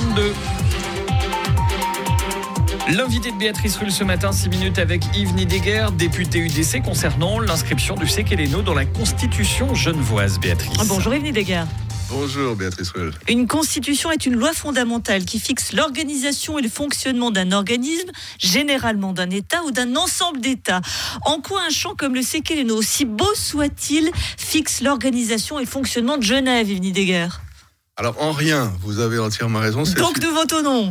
7h32. L'invité de Béatrice Rulle ce matin, 6 minutes avec Yves Nidegger, député UDC, concernant l'inscription du Séqueléno dans la Constitution genevoise, Béatrice. Ah, bonjour Yves Nidegger. Bonjour Béatrice Rulle. Une constitution est une loi fondamentale qui fixe l'organisation et le fonctionnement d'un organisme, généralement d'un État ou d'un ensemble d'États. En quoi un champ comme le Séqueléno, aussi beau soit-il, fixe l'organisation et le fonctionnement de Genève, Yves Nidegger alors en rien, vous avez entièrement raison. Donc nous votons non.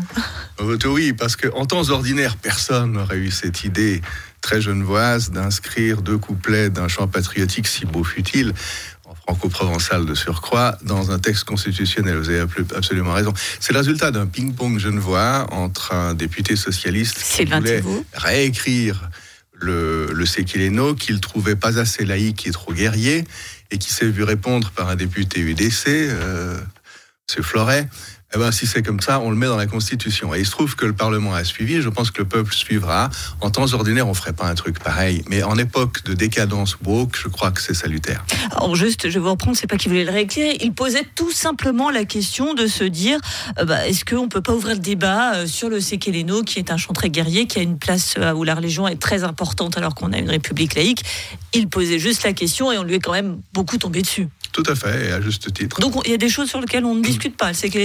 Votons oui, parce qu'en temps ordinaire, personne n'aurait eu cette idée très genevoise d'inscrire deux couplets d'un chant patriotique si beau fut-il en franco-provençal de surcroît, dans un texte constitutionnel. Vous avez absolument raison. C'est le résultat d'un ping-pong genevois entre un député socialiste qui voulait réécrire le, le Séquiléno, qu'il trouvait pas assez laïque et trop guerrier, et qui s'est vu répondre par un député UDC, euh, c'est Floret, eh ben, si c'est comme ça, on le met dans la Constitution. Et il se trouve que le Parlement a suivi, je pense que le peuple suivra. En temps ordinaire, on ferait pas un truc pareil, mais en époque de décadence woke, je crois que c'est salutaire. Alors juste, je vais vous reprendre, c'est pas qu'il voulait le réécrire, il posait tout simplement la question de se dire, euh, bah, est-ce qu'on peut pas ouvrir le débat euh, sur le Sekeleno, qui est un chant très guerrier, qui a une place euh, où la religion est très importante alors qu'on a une république laïque? Il posait juste la question et on lui est quand même beaucoup tombé dessus. Tout à fait, et à juste titre. Donc il y a des choses sur lesquelles on ne discute pas. C'est que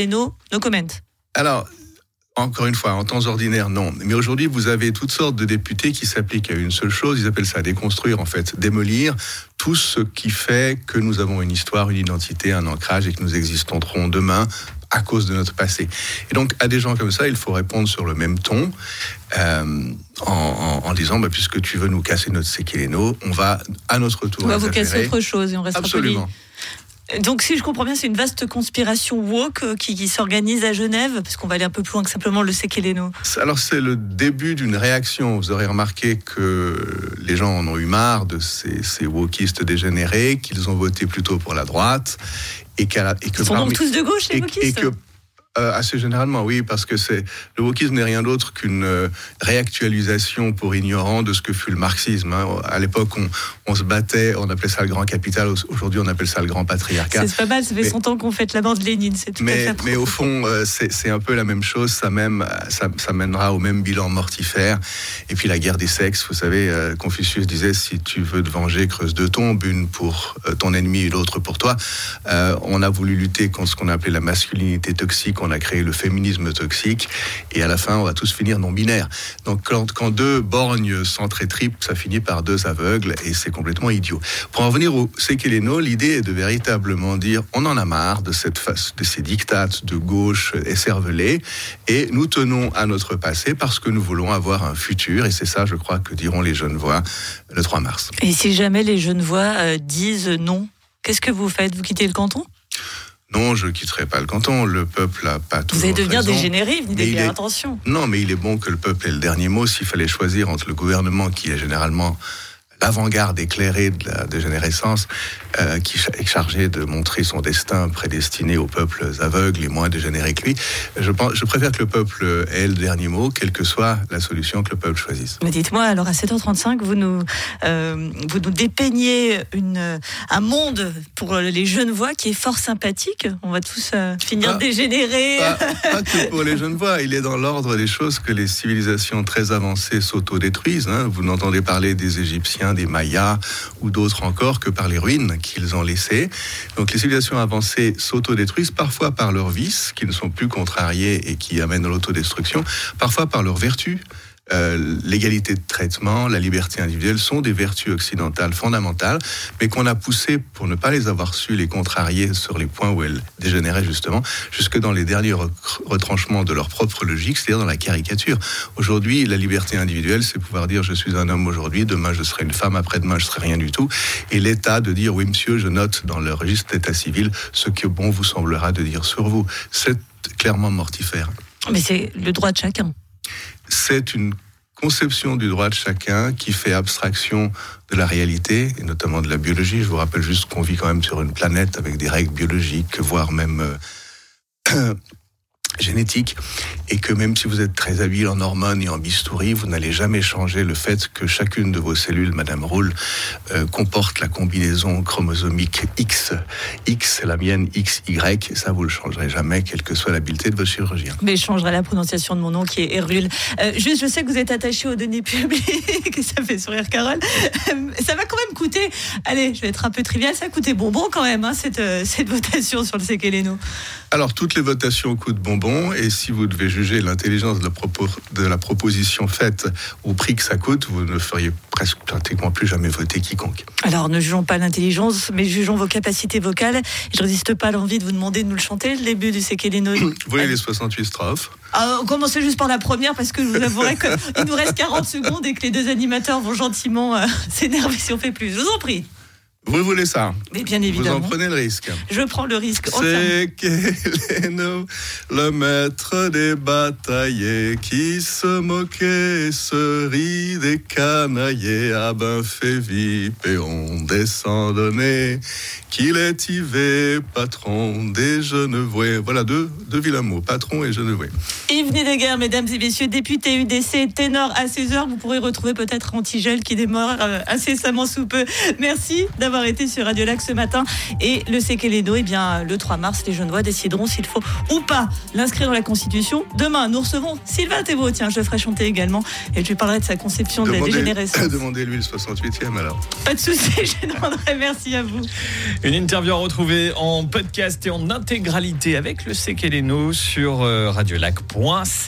nos comment. Alors, encore une fois, en temps ordinaire, non. Mais aujourd'hui, vous avez toutes sortes de députés qui s'appliquent à une seule chose. Ils appellent ça déconstruire, en fait, démolir tout ce qui fait que nous avons une histoire, une identité, un ancrage et que nous existerons demain à cause de notre passé. Et donc, à des gens comme ça, il faut répondre sur le même ton, euh, en, disant, bah, puisque tu veux nous casser notre séquiléno, on va à notre tour. On va vous casser autre chose et on restera Absolument. Donc, si je comprends bien, c'est une vaste conspiration woke euh, qui, s'organise à Genève, parce qu'on va aller un peu plus loin que simplement le Sekeleno. Alors, c'est le début d'une réaction. Vous aurez remarqué que les gens en ont eu marre de ces, ces wokistes dégénérés, qu'ils ont voté plutôt pour la droite. Et, et que Ils sont donc tous de gauche, les wokistes euh, assez généralement, oui, parce que c'est le wokisme n'est rien d'autre qu'une euh, réactualisation pour ignorants de ce que fut le marxisme. Hein. À l'époque, on, se battait, on appelait ça le grand capital. Aujourd'hui, on appelle ça le grand patriarcat. C'est pas mal, ça fait 100 ans qu'on fait la mort de Lénine. C'est tout mais, à fait mais au fond, euh, c'est un peu la même chose. Ça, même, ça, ça, mènera au même bilan mortifère. Et puis la guerre des sexes, vous savez, Confucius disait si tu veux te venger, creuse deux tombes, une pour ton ennemi et l'autre pour toi. on a voulu lutter contre ce qu'on appelait la masculinité toxique on a créé le féminisme toxique, et à la fin, on va tous finir non-binaires. Donc quand, deux borgnes s'entretripent, ça finit par deux aveugles, et c'est complètement idiot. Pour en venir au Sekeleno, l'idée est de véritablement dire, on en a marre de, cette face, de ces dictates de gauche écervelés, et nous tenons à notre passé parce que nous voulons avoir un futur, et c'est ça, je crois, que diront les jeunes voix le 3 mars. Et si jamais les jeunes voix euh, disent non, qu'est-ce que vous faites? Vous quittez le canton? Non, je ne quitterai pas le canton. Le peuple n'a pas tout. Vous allez devenir dégénéré, vous dites attention. Non, mais il est bon que le peuple ait le dernier mot. S'il fallait choisir entre le gouvernement, qui est généralement l'avant-garde éclairée de la dégénérescence, euh, qui est chargé de montrer son destin prédestiné aux peuples aveugles et moins dégénérés que lui. Je, pense, je préfère que le peuple ait le dernier mot, quelle que soit la solution que le peuple choisisse. Mais dites-moi, alors à 7h35, vous nous, euh, vous nous dépeignez une, un monde pour les jeunes voix qui est fort sympathique. On va tous euh, finir dégénérés. Pas, que pour les jeunes voix. Il est dans l'ordre des choses que les civilisations très avancées s'autodétruisent. Hein. Vous n'entendez parler des Égyptiens, des Mayas ou d'autres encore que par les ruines qu'ils ont laissé. Donc les civilisations avancées s'autodétruisent parfois par leurs vices, qui ne sont plus contrariés et qui amènent à l'autodestruction, parfois par leurs vertus. Euh, l'égalité de traitement, la liberté individuelle sont des vertus occidentales fondamentales, mais qu'on a poussé pour ne pas les avoir su les contrarier sur les points où elles dégénéraient justement, jusque dans les derniers retranchements de leur propre logique, c'est-à-dire dans la caricature. Aujourd'hui, la liberté individuelle, c'est pouvoir dire je suis un homme aujourd'hui, demain je serai une femme, après-demain je serai rien du tout, et l'État de dire oui monsieur, je note dans le registre d'état civil ce que bon vous semblera de dire sur vous. C'est clairement mortifère. Mais c'est le droit de chacun c'est une conception du droit de chacun qui fait abstraction de la réalité, et notamment de la biologie. Je vous rappelle juste qu'on vit quand même sur une planète avec des règles biologiques, voire même euh, génétique et que même si vous êtes très habile en hormones et en bistouri, vous n'allez jamais changer le fait que chacune de vos cellules, Madame Roule, euh, comporte la combinaison chromosomique X. X, c'est la mienne, XY, et ça vous le changerez jamais, quelle que soit l'habileté de votre chirurgien. Mais je changerai la prononciation de mon nom qui est Erul. Euh, juste, je sais que vous êtes attaché aux données publiques, ça fait sourire Carole. Euh, ça va quand même coûter, allez, je vais être un peu trivial, ça a coûté bonbon quand même, hein, cette, cette votation sur le Sekeleno. Alors, toutes les votations coûtent bonbon, et si vous devez juger l'intelligence de, de, la proposition faite au prix que ça coûte, vous ne feriez presque pratiquement plus jamais voter quiconque. Alors, ne jugeons pas l'intelligence, mais jugeons vos capacités vocales. Je résiste pas à l'envie de vous demander de nous le chanter, le début du Sekeleno. Vous voulez les 68 strophes? Ah, On commence juste par la première, parce que je vous avouerai qu'il nous reste 40 secondes et que les deux animateurs vont gentiment euh, s'énerver si on fait plus. Je vous en prie. Vous voulez ça Mais bien évidemment. Vous en prenez le risque. Je prends le risque. C'est Keleno, le maître des bataillés, qui se moquait, se rit des canaillés, à ben fait vip et on descend donner, qu'il est Yves, patron des Genevois. Voilà deux, deux vilains mots, patron et Genevois. Yves Nideguerre, mesdames et messieurs, député UDC, ténor à 16h, vous pourrez retrouver peut-être Antigel qui démarre euh, incessamment sous peu. Merci d'avoir été sur Radio Lac ce matin. Et le Sekeleno, eh bien, le 3 mars, les Genevois décideront s'il faut ou pas l'inscrire dans la Constitution. Demain, nous recevons Sylvain Thébault. Tiens, je le ferai chanter également. Et je lui parlerai de sa conception de la dégénérescence. Demandez-lui le 68e alors. Pas de souci, je demanderai. Merci à vous. Une interview à retrouver en podcast et en intégralité avec le Sekeleno sur euh, radiolac.ca.